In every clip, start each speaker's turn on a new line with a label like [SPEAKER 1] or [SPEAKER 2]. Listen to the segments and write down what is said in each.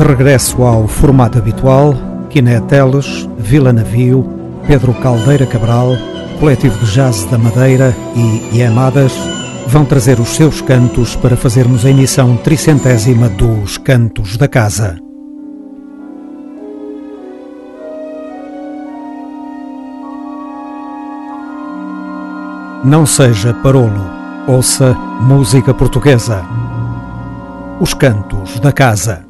[SPEAKER 1] de regresso ao formato habitual, Quiné Teles, Vila Navio, Pedro Caldeira Cabral, Coletivo de Jazz da Madeira e Yamadas vão trazer os seus cantos para fazermos a emissão tricentésima dos Cantos da Casa. Não seja parolo, ouça música portuguesa. Os Cantos da Casa.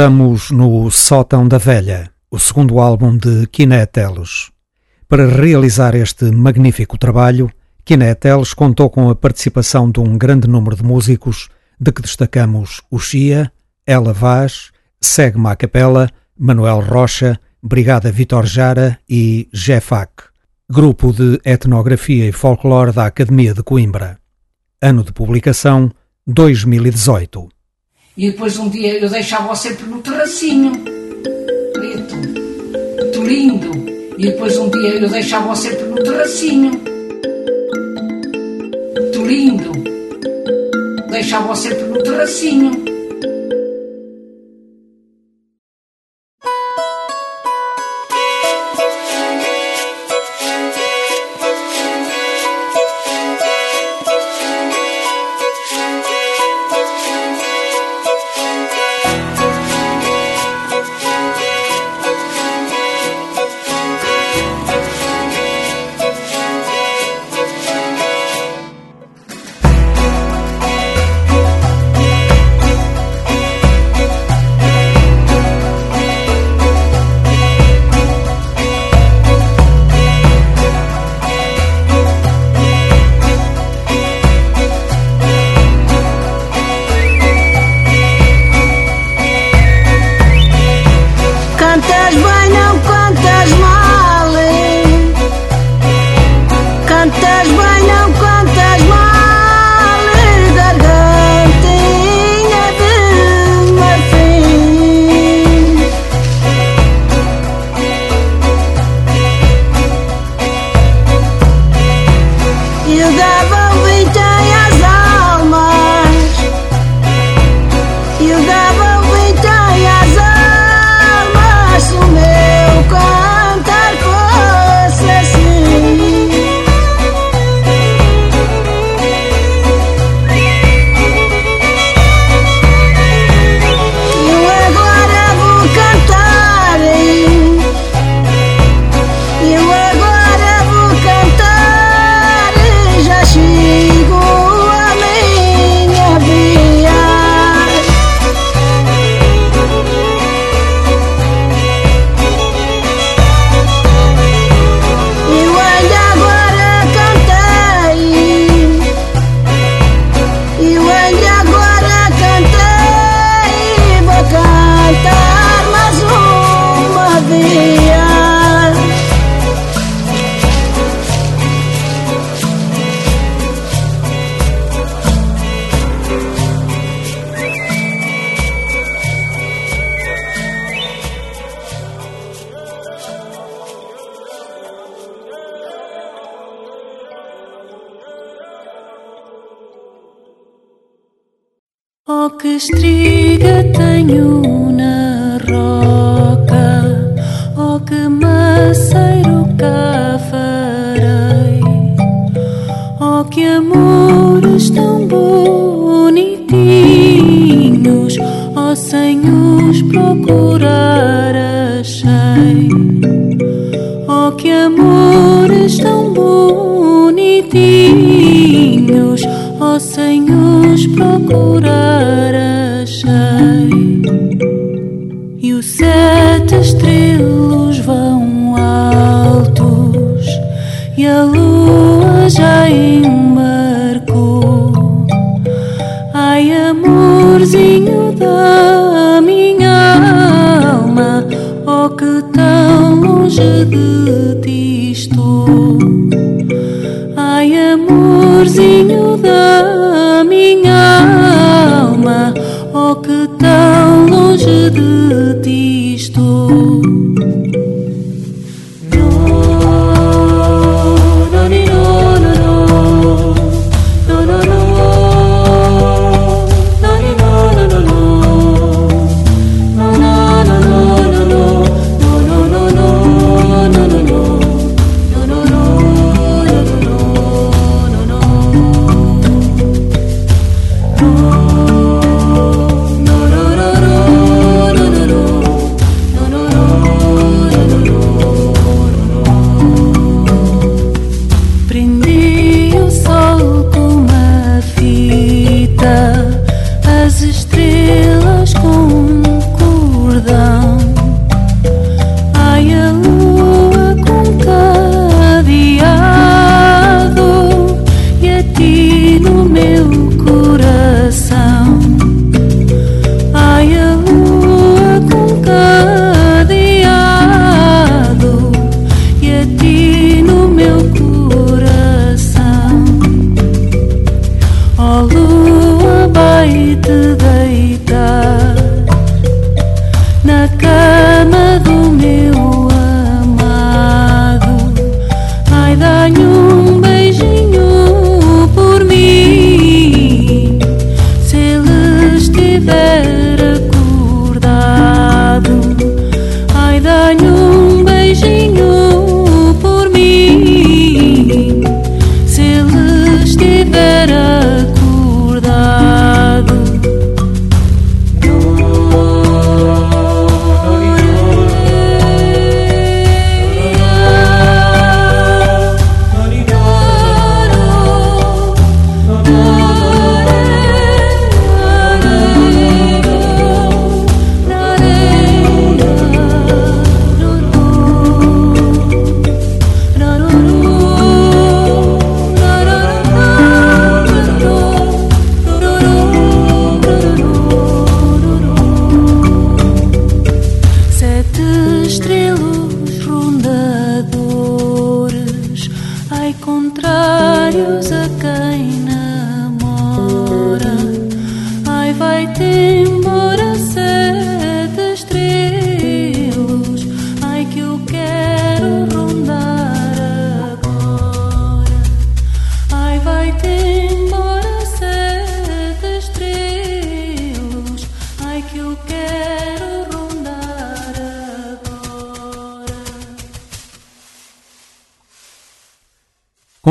[SPEAKER 2] Estamos no Sótão da Velha, o segundo álbum de Kiné Teles. Para realizar este magnífico trabalho, Kiné Teles contou com a participação de um grande número de músicos, de que destacamos o Chia, Ela Vaz, Segma Capela, Manuel Rocha, Brigada Vitor Jara e Jefac, grupo de etnografia e folclore da Academia de Coimbra. Ano de publicação 2018.
[SPEAKER 3] E depois um dia eu deixava-o sempre no terracinho, preto, muito lindo. E depois um dia eu deixava-o sempre no terracinho, muito lindo. Deixava-o sempre no terracinho.
[SPEAKER 4] senyum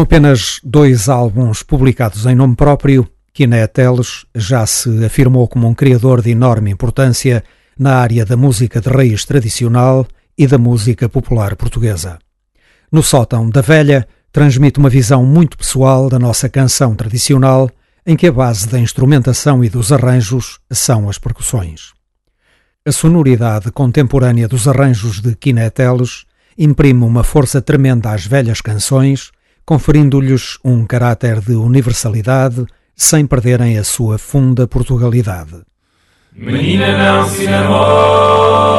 [SPEAKER 4] apenas dois álbuns publicados em nome próprio, Kiné Teles já se afirmou como um criador de enorme importância na área da música de raiz tradicional e da música popular portuguesa. No sótão da velha, transmite uma visão muito pessoal da nossa canção tradicional, em que a base da instrumentação e dos arranjos são as percussões. A sonoridade contemporânea dos arranjos de Kiné Teles imprime uma força tremenda às velhas canções, conferindo-lhes um caráter de universalidade sem perderem a sua funda Portugalidade.
[SPEAKER 5] Menina não se namora.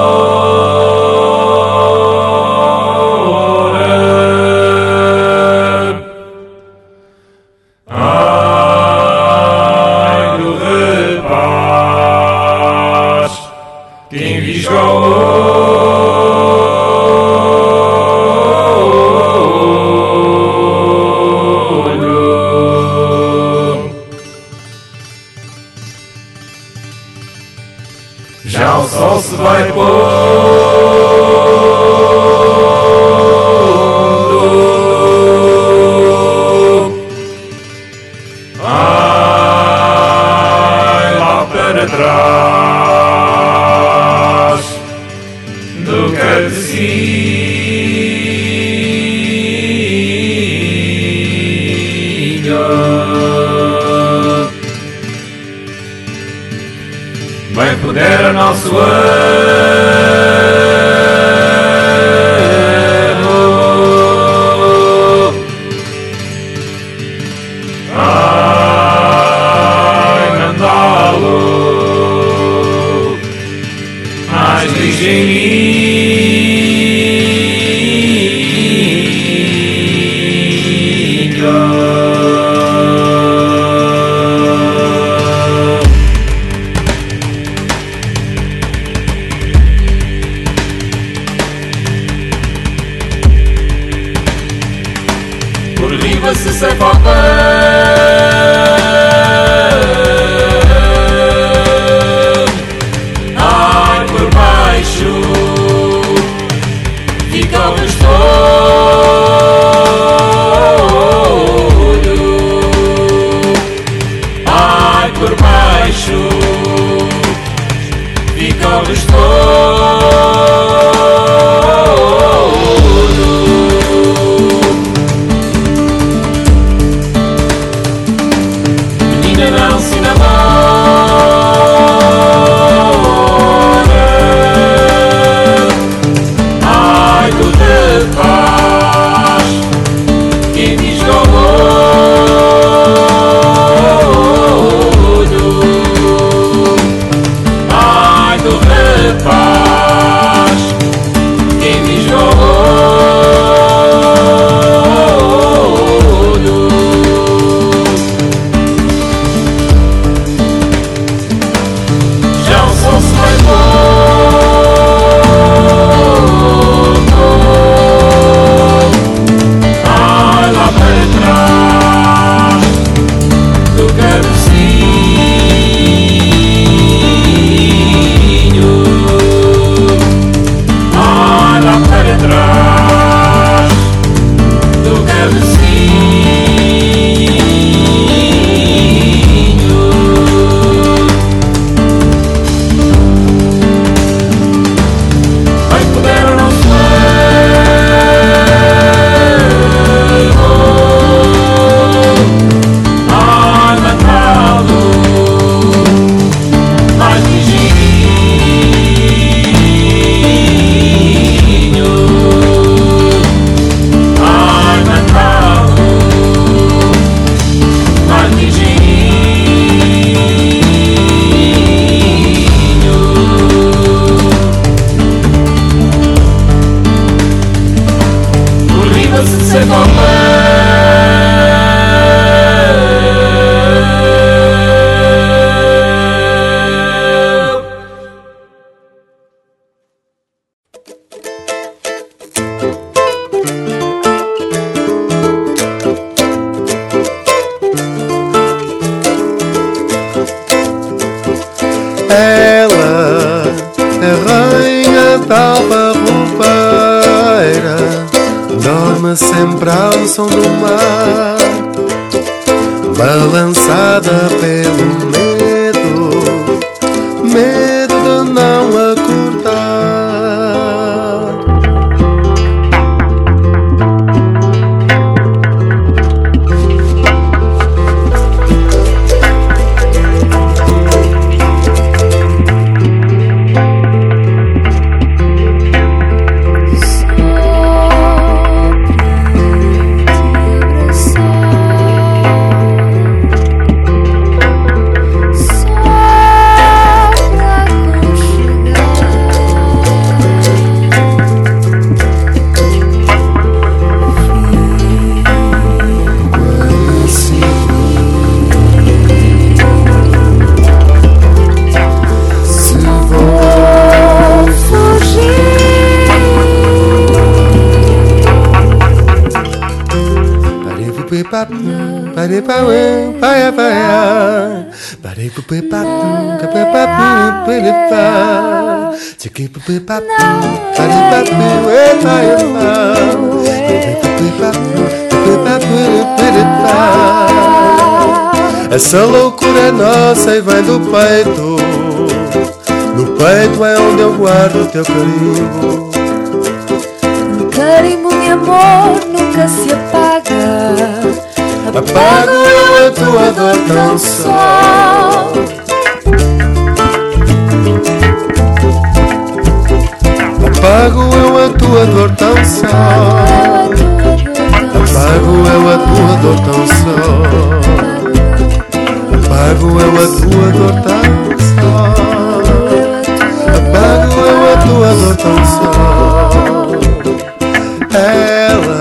[SPEAKER 6] Essa loucura é nossa e vem do peito. No peito é onde eu guardo teu carimbo.
[SPEAKER 4] O carimbo de amor nunca se apaga.
[SPEAKER 6] Apago eu a tua dor tão só. Apago eu a tua dor tão só. Apago eu a tua dor tão só. Apago eu a tua dor tão só. Apago eu a tua dor tão só. Ela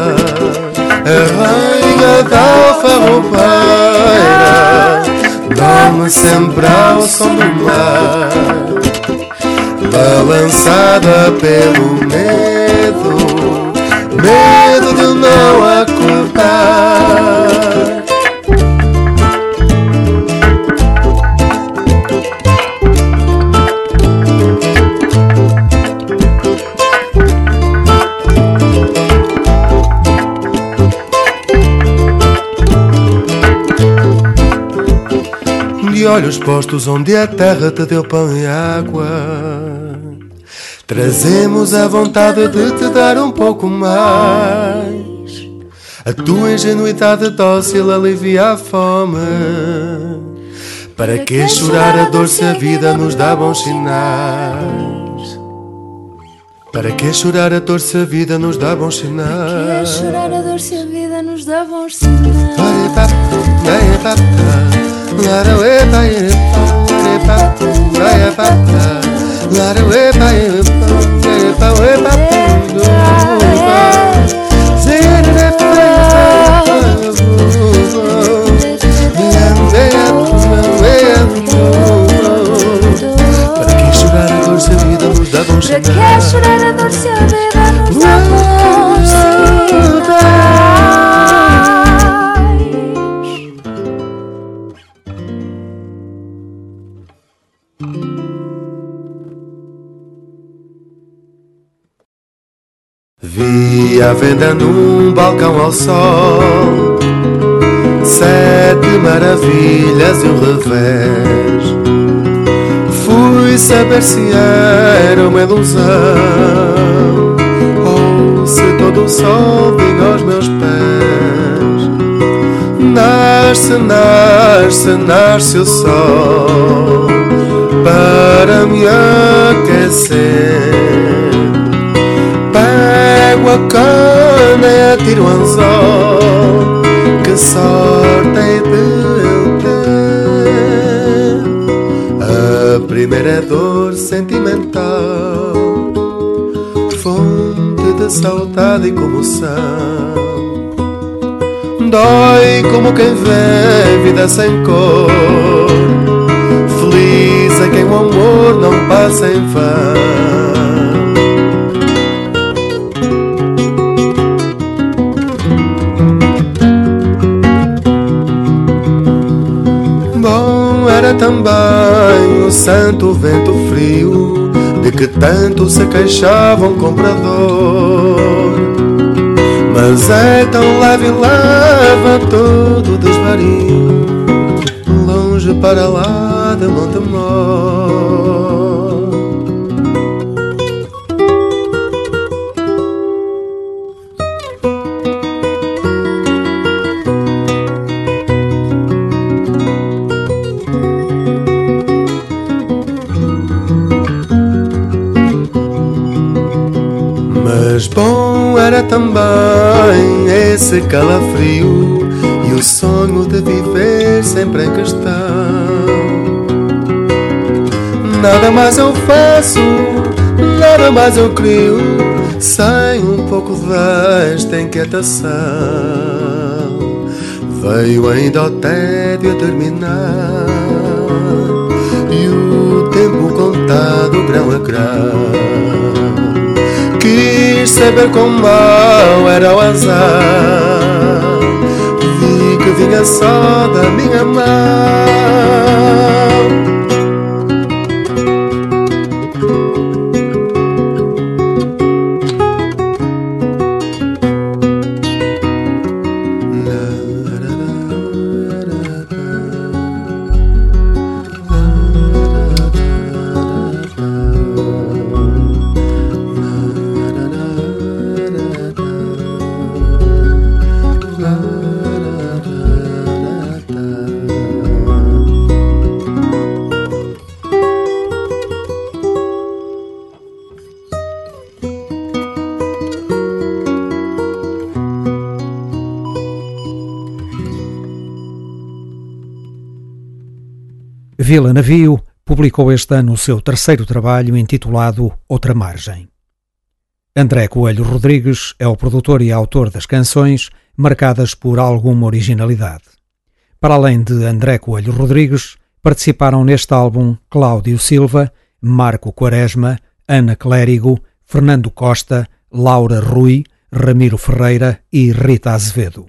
[SPEAKER 6] é alfarrobeira, dorme sempre ao som do mar balançada pelo medo, medo de não acordar. Olhos postos onde a terra te deu pão e água. Trazemos a vontade de te dar um pouco mais. A tua ingenuidade dócil alivia a fome. Para que chorar a dor se a vida nos dá bons sinais? Para que chorar a dor se a vida nos dá bons
[SPEAKER 4] Que é
[SPEAKER 6] sinais?
[SPEAKER 4] chorar a dor se a vida nos dá bons sinais.
[SPEAKER 6] Para que chorar a dor se a vida nos dá bons
[SPEAKER 4] Para que
[SPEAKER 6] sinais?
[SPEAKER 4] chorar a dor se A
[SPEAKER 6] venda num balcão ao sol. Sete maravilhas e um revés. Fui saber se era uma ilusão Ou se todo o sol vinha aos meus pés. Nasce, nasce, nasce o sol Para me aquecer Pego a cana e atiro o anzol Que sorte hei de eu ter. A primeira é dor sentimental Fonte de saudade e comoção. Dói como quem vê vida sem cor Feliz é quem o amor não passa em vão também o santo vento frio De que tanto se queixava um comprador. Mas é tão leve e leva todo o desvario Longe para lá de Montemor também esse calafrio e o sonho de viver sempre em questão. Nada mais eu faço, nada mais eu crio, sem um pouco desta inquietação. Veio ainda o tédio a terminar e o tempo contado grão a grão. Quis saber quão mau era o azar. Vi que vinha só da minha mão
[SPEAKER 2] Vila Navio publicou este ano o seu terceiro trabalho intitulado Outra Margem. André Coelho Rodrigues é o produtor e autor das canções, marcadas por alguma originalidade. Para além de André Coelho Rodrigues, participaram neste álbum Cláudio Silva, Marco Quaresma, Ana Clérigo, Fernando Costa, Laura Rui, Ramiro Ferreira e Rita Azevedo.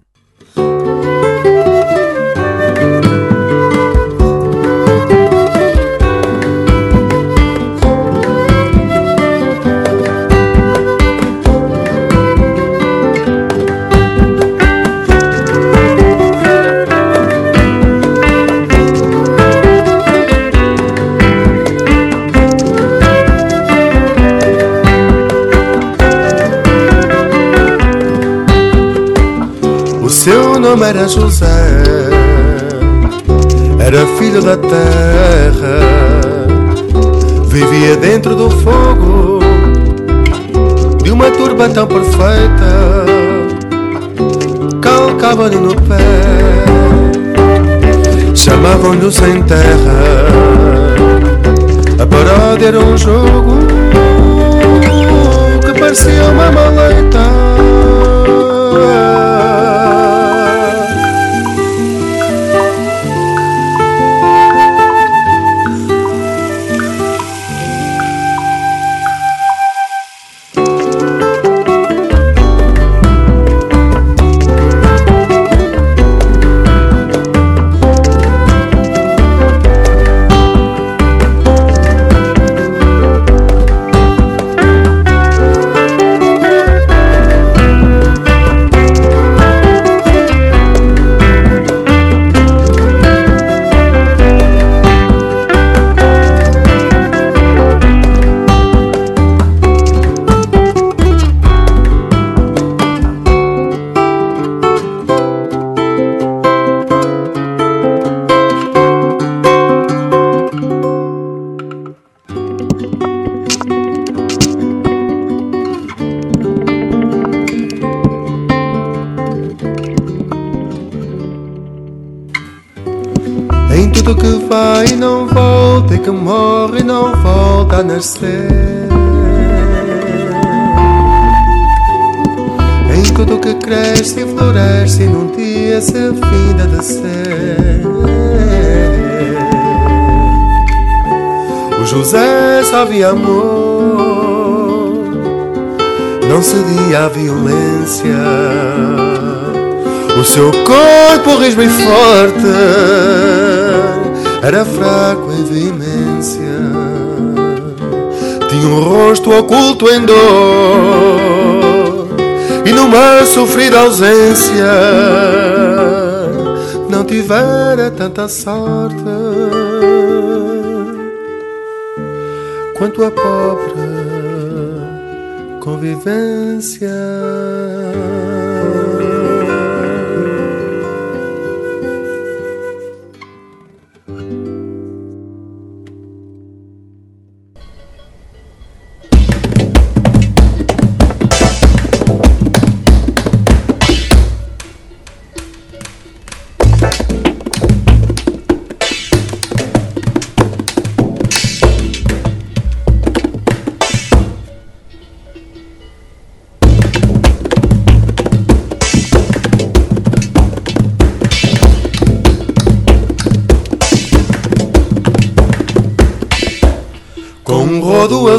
[SPEAKER 6] Nome era José, era filho da terra, vivia dentro do fogo de uma turba tão perfeita, calcava-lhe no pé, chamavam-lhe sem terra, a paródia era um jogo que parecia uma maleita. Nascer. Em tudo que cresce e floresce, num dia se finda de ser. O José via amor, não cedia à violência. O seu corpo risco e forte era fraco em veemência tinha um rosto oculto em dor e numa sofrida ausência não tivera tanta sorte quanto a pobre convivência.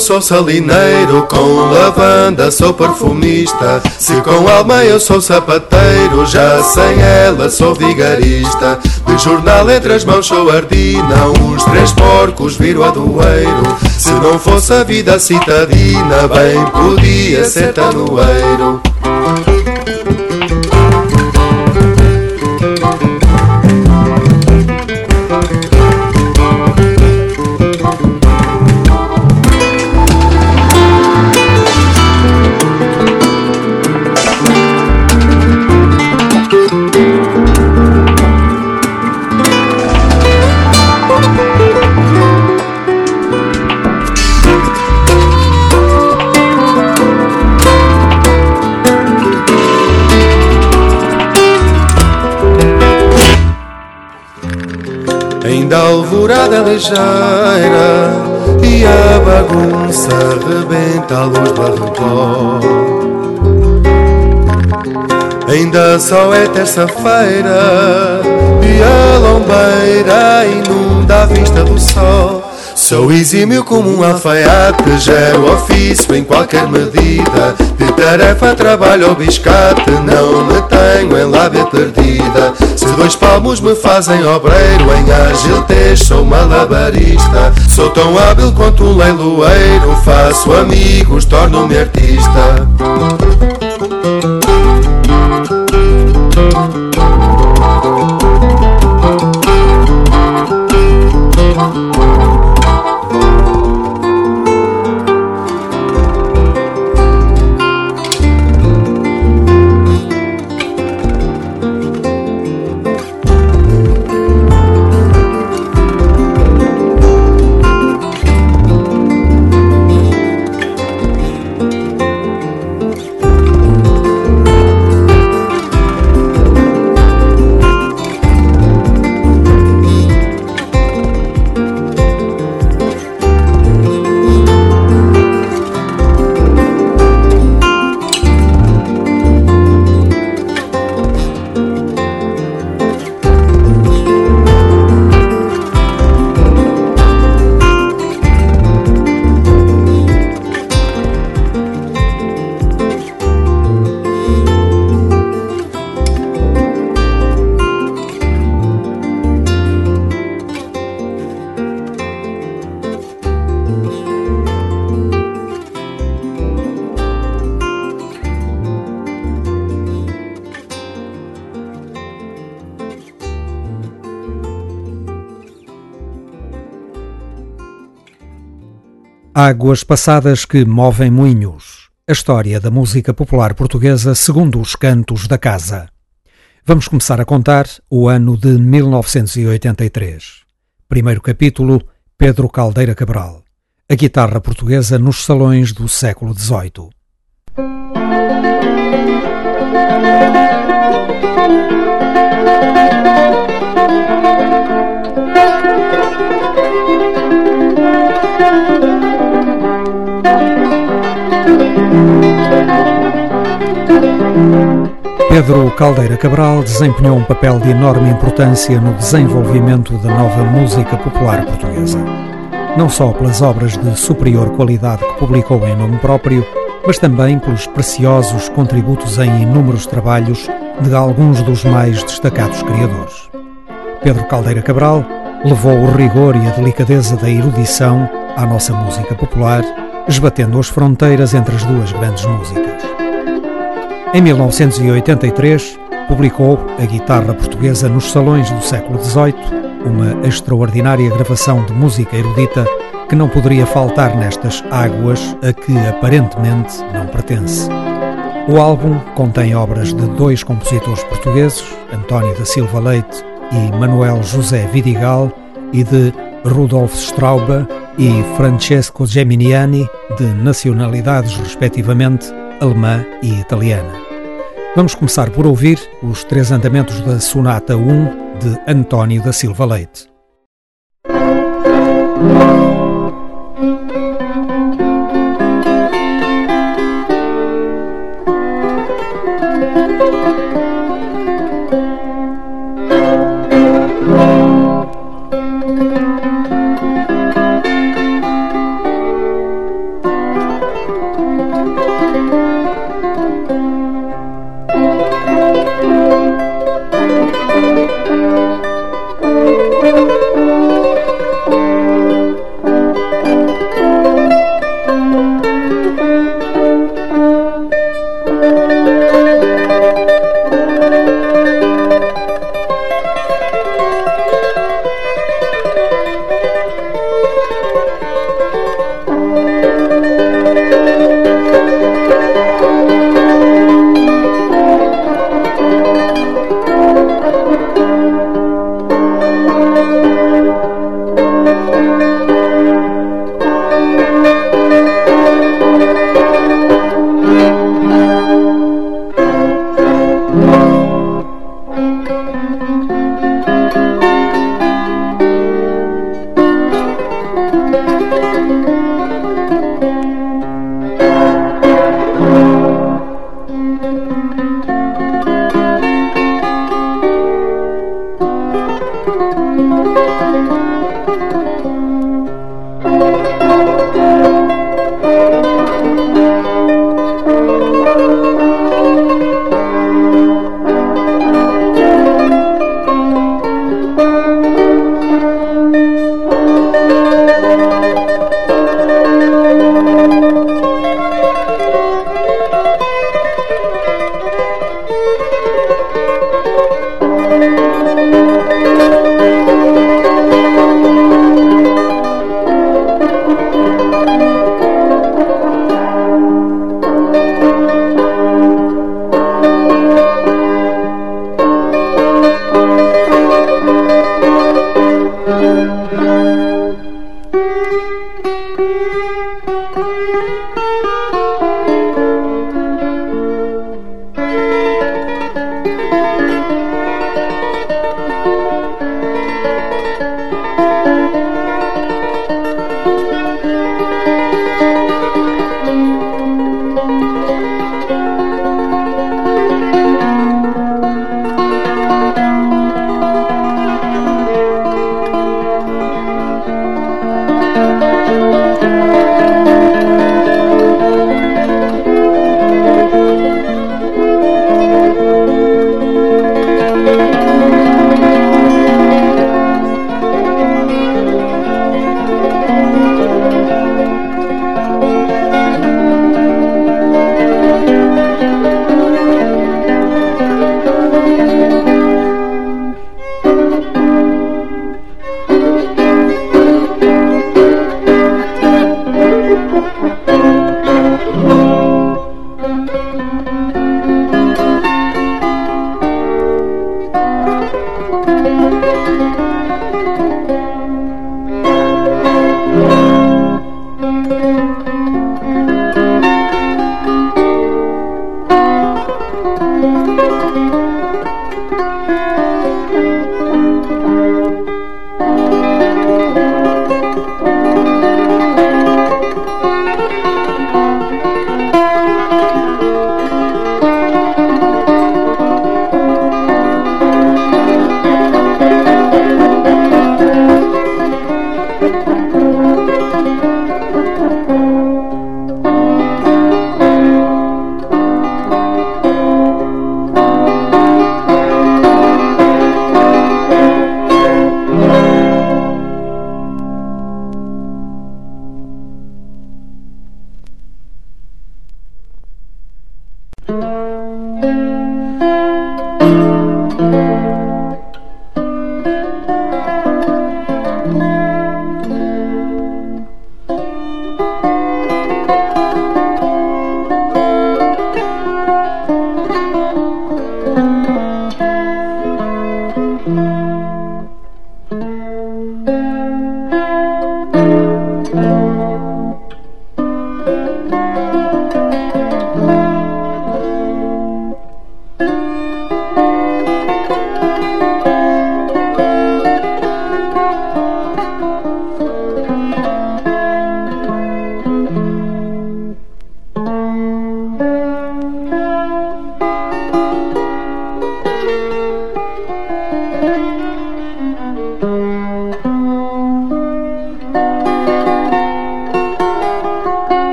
[SPEAKER 6] Sou salineiro, com lavanda sou perfumista. Se com alma eu sou sapateiro, já sem ela sou vigarista. De jornal entre as mãos sou ardina, os três porcos viro a doeiro. Se não fosse a vida citadina, bem podia ser tanoeiro. Ainda a alvorada ligeira E a bagunça rebenta a luz do arrebol Ainda só é terça-feira E a lombeira inunda a vista do sol Sou exímio como um alfaiate, gero ofício em qualquer medida. De tarefa, trabalho ou biscate, não me tenho em lábia perdida. Se dois palmos me fazem obreiro, em ágil sou malabarista. Sou tão hábil quanto um leiloeiro, faço amigos, torno-me artista.
[SPEAKER 2] Águas passadas que movem moinhos. A história da música popular portuguesa segundo os cantos da casa. Vamos começar a contar o ano de 1983. Primeiro capítulo: Pedro Caldeira Cabral. A guitarra portuguesa nos salões do século XVIII. Pedro Caldeira Cabral desempenhou um papel de enorme importância no desenvolvimento da nova música popular portuguesa. Não só pelas obras de superior qualidade que publicou em nome próprio, mas também pelos preciosos contributos em inúmeros trabalhos de alguns dos mais destacados criadores. Pedro Caldeira Cabral levou o rigor e a delicadeza da erudição à nossa música popular, esbatendo as fronteiras entre as duas grandes músicas. Em 1983, publicou A Guitarra Portuguesa nos Salões do século XVIII, uma extraordinária gravação de música erudita que não poderia faltar nestas águas a que aparentemente não pertence. O álbum contém obras de dois compositores portugueses, António da Silva Leite e Manuel José Vidigal, e de Rudolf Straube e Francesco Geminiani, de nacionalidades respectivamente alemã e italiana. Vamos começar por ouvir os três andamentos da Sonata 1 de António da Silva Leite.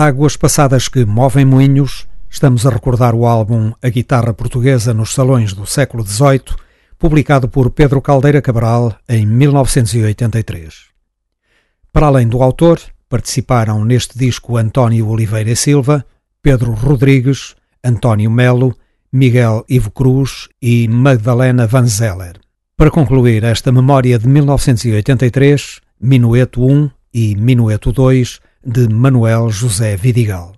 [SPEAKER 2] águas passadas que movem moinhos, estamos a recordar o álbum A Guitarra Portuguesa nos Salões do século XVIII, publicado por Pedro Caldeira Cabral em 1983. Para além do autor, participaram neste disco António Oliveira Silva, Pedro Rodrigues, António Melo, Miguel Ivo Cruz e Magdalena Van Zeller. Para concluir esta memória de 1983, Minueto 1 e Minueto 2 de Manuel José Vidigal.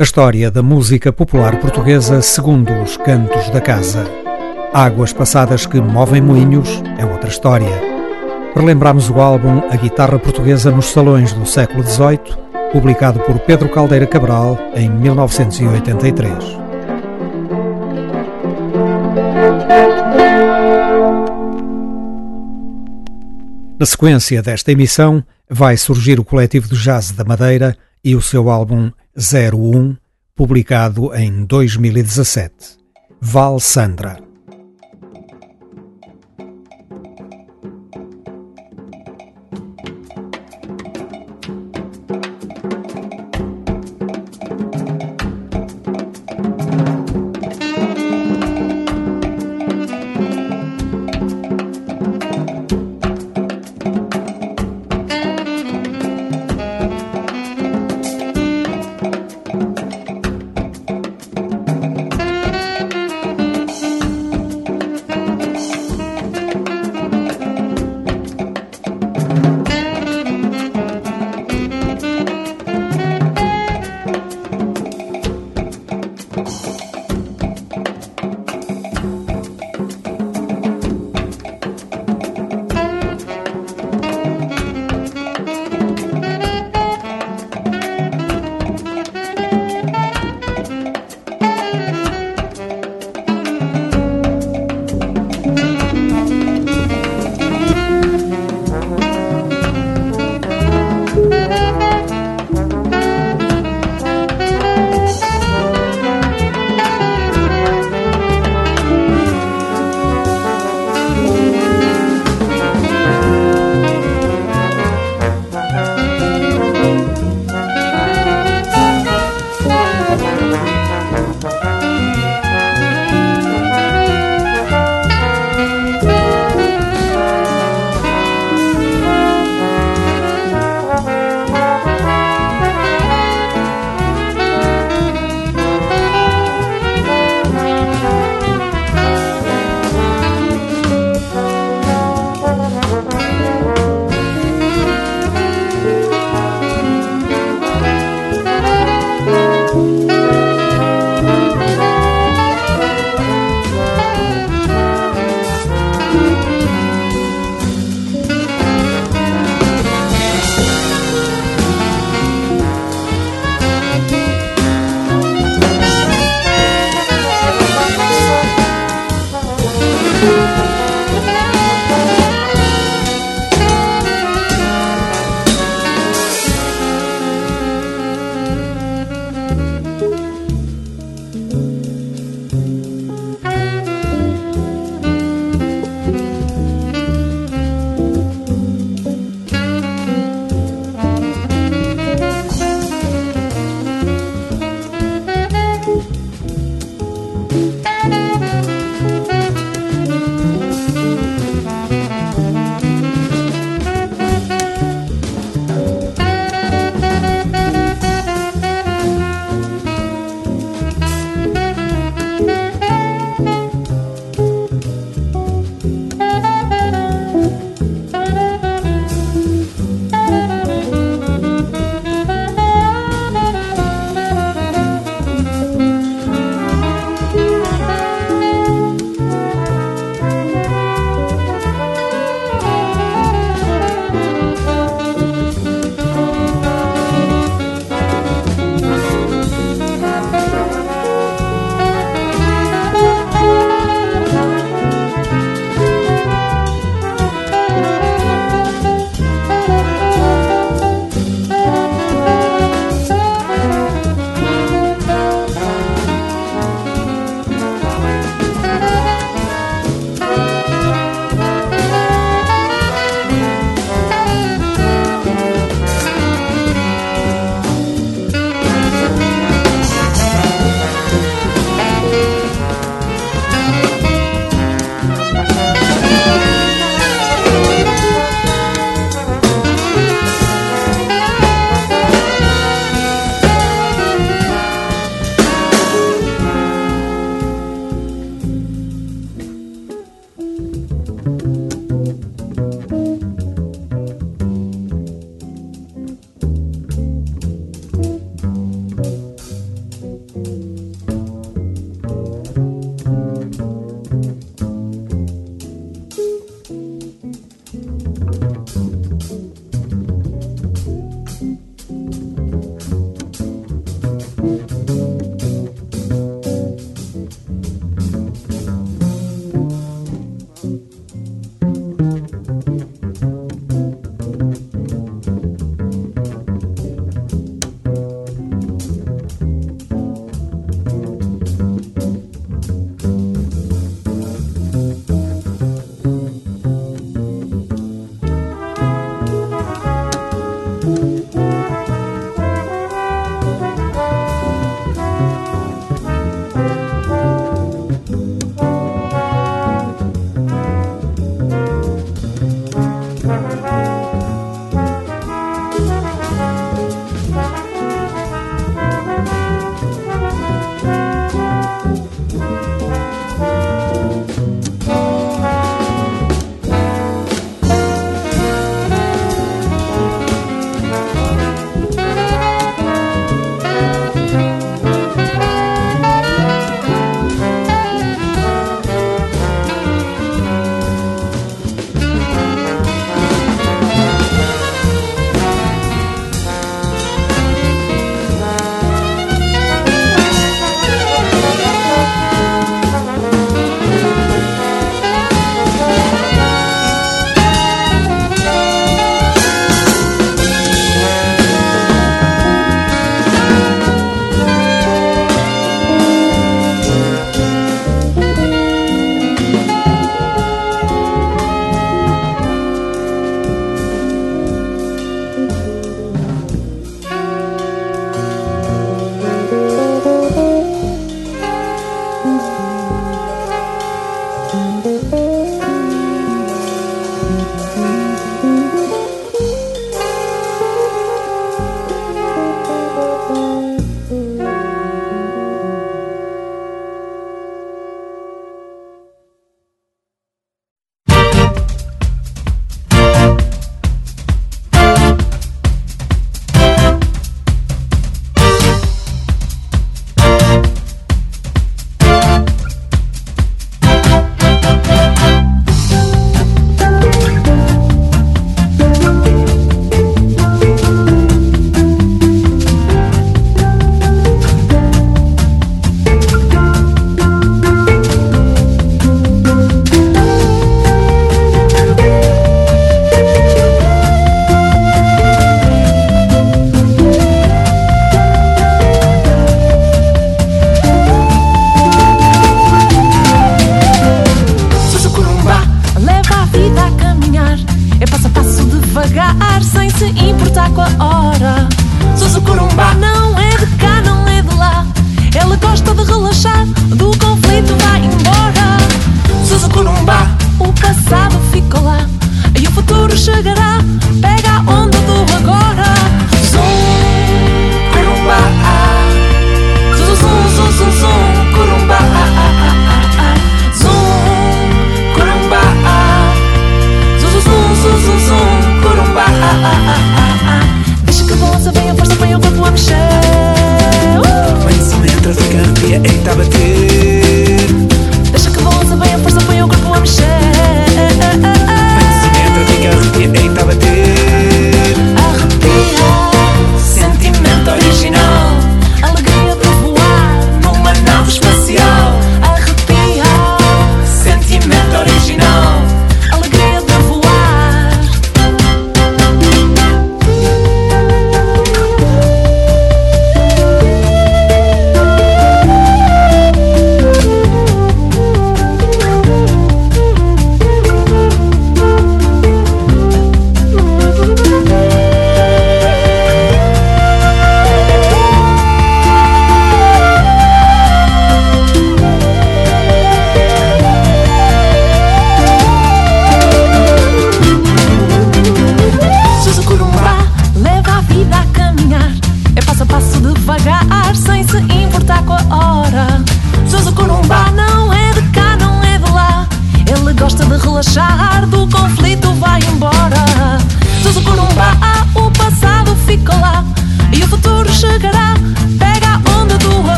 [SPEAKER 2] A história da música popular portuguesa segundo os cantos da casa. Águas passadas que movem moinhos é outra história. Relembramos o álbum A Guitarra Portuguesa nos Salões do século XVIII, publicado por Pedro Caldeira Cabral em 1983. Na sequência desta emissão, vai surgir o coletivo de jazz da Madeira e o seu álbum 01, publicado em 2017. Val Sandra.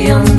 [SPEAKER 4] millions.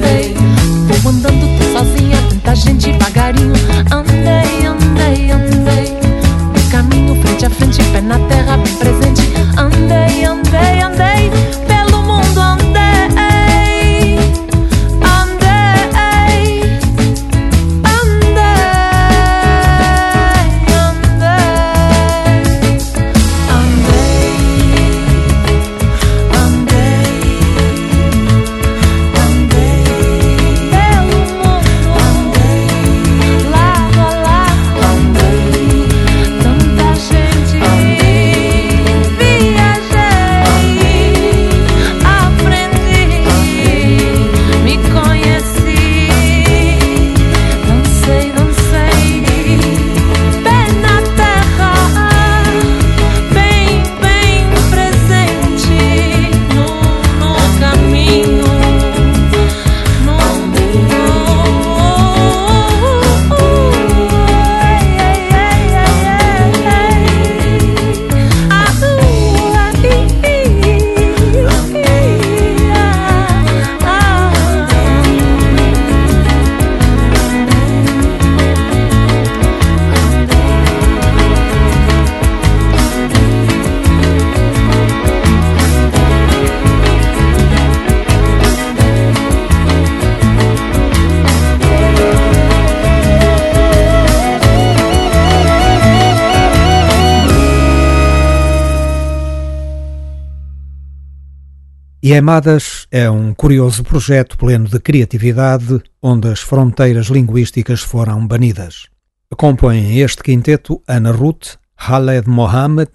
[SPEAKER 2] Iemadas é um curioso projeto pleno de criatividade, onde as fronteiras linguísticas foram banidas. Compõem este quinteto Ana Ruth, Khaled Mohamed,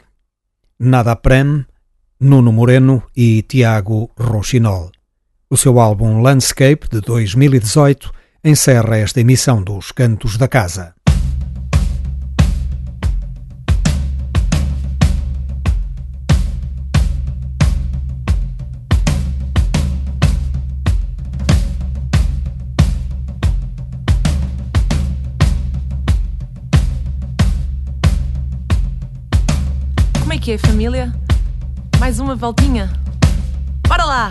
[SPEAKER 2] Nada Prem, Nuno Moreno e Tiago Rochinol. O seu álbum Landscape, de 2018, encerra esta emissão dos Cantos da Casa.
[SPEAKER 7] Que é, família? Mais uma voltinha? Bora lá!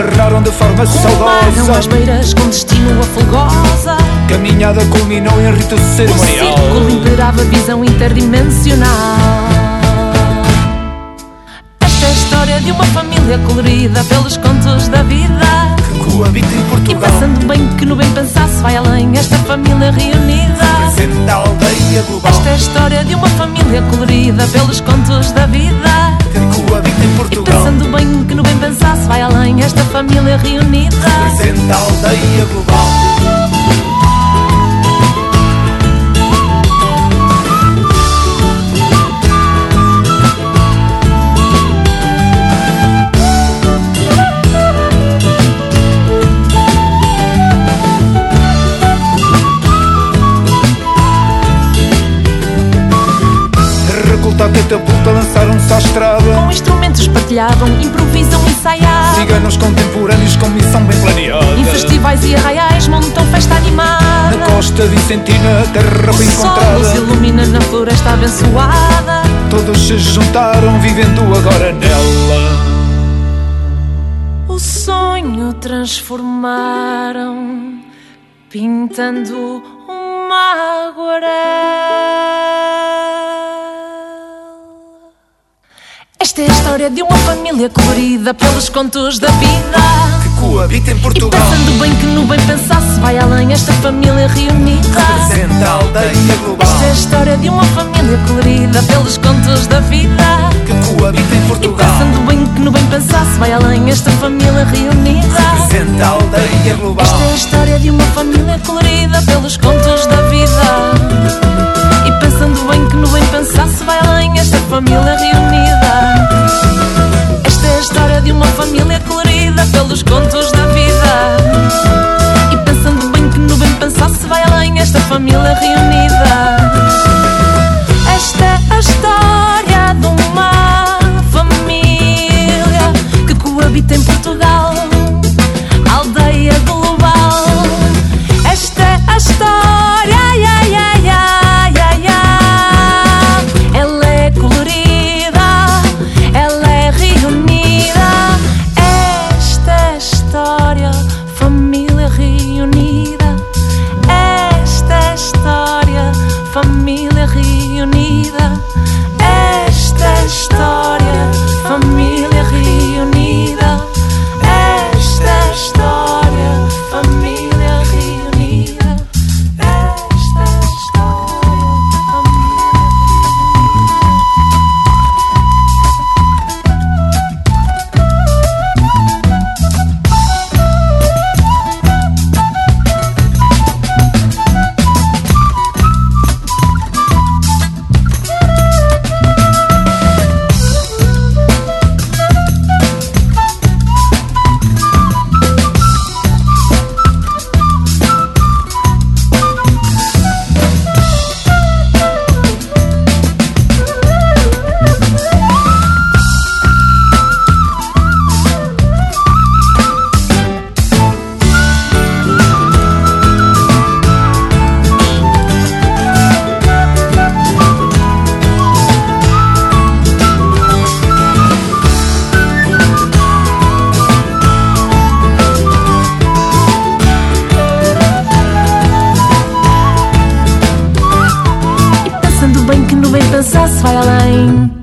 [SPEAKER 8] Aterraram de forma saudosa.
[SPEAKER 4] beiras com destino a folgosa.
[SPEAKER 8] Caminhada culminou em rito
[SPEAKER 4] O
[SPEAKER 8] cerimonial.
[SPEAKER 4] círculo imperava visão interdimensional. Esta é a história de uma família colorida pelos contos da vida.
[SPEAKER 8] Que coabita em
[SPEAKER 4] E
[SPEAKER 8] Portugal.
[SPEAKER 4] pensando bem que no bem pensar se vai além esta família reunida.
[SPEAKER 8] Presente a aldeia global.
[SPEAKER 4] Esta é a história de uma família colorida pelos contos da vida.
[SPEAKER 8] Que coabita em
[SPEAKER 4] E
[SPEAKER 8] Portugal.
[SPEAKER 4] pensando bem que no bem pensar se vai além esta família reunida.
[SPEAKER 8] Presente a aldeia global.
[SPEAKER 4] Partilhavam, improvisam, ensaiavam.
[SPEAKER 8] Ciganos contemporâneos com missão bem planeada.
[SPEAKER 4] Em festivais e arraiais montam festa animada.
[SPEAKER 8] Na costa vicentina, terra bem
[SPEAKER 4] O sol
[SPEAKER 8] encontrada.
[SPEAKER 4] ilumina na floresta abençoada.
[SPEAKER 8] Todos se juntaram, vivendo agora nela.
[SPEAKER 4] O sonho transformaram, pintando uma aguarela. História de uma família colorida pelos contos da vida.
[SPEAKER 8] Que coabita em
[SPEAKER 4] E
[SPEAKER 8] Portugal.
[SPEAKER 4] pensando bem que no bem pensar se vai além esta família reunida.
[SPEAKER 8] Presente a aldeia global.
[SPEAKER 4] Esta é a história de uma família colorida pelos contos da vida.
[SPEAKER 8] Que coabita em
[SPEAKER 4] E
[SPEAKER 8] Portugal.
[SPEAKER 4] pensando bem que no bem pensar se vai além esta família reunida.
[SPEAKER 8] Presente a aldeia global.
[SPEAKER 4] Esta é a história de uma família colorida pelos contos da vida. E pensando bem que no bem pensar se vai além esta família reunida. História de uma família colorida pelos contos da vida. E pensando bem que no bem pensar se vai além esta família reunida. Quando vem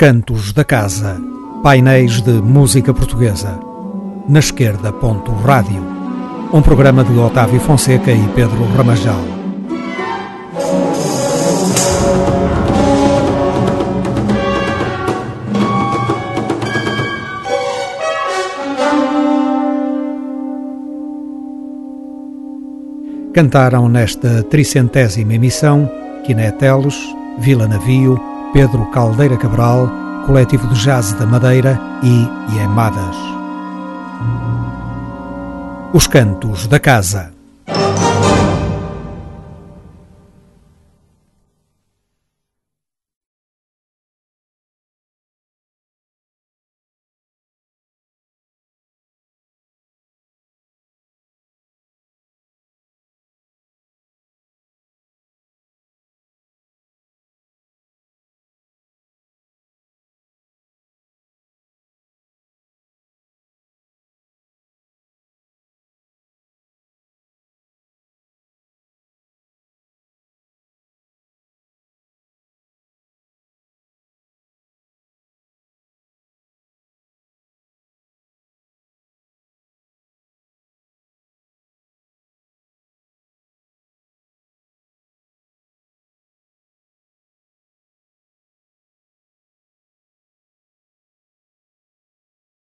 [SPEAKER 2] Cantos da Casa, painéis de música portuguesa. Na esquerda, ponto rádio. Um programa de Otávio Fonseca e Pedro Ramajal. Cantaram nesta tricentésima emissão Quinetelos, Vila Navio, Pedro Caldeira Cabral, Coletivo de Jazz da Madeira e Iemadas. Os Cantos da Casa.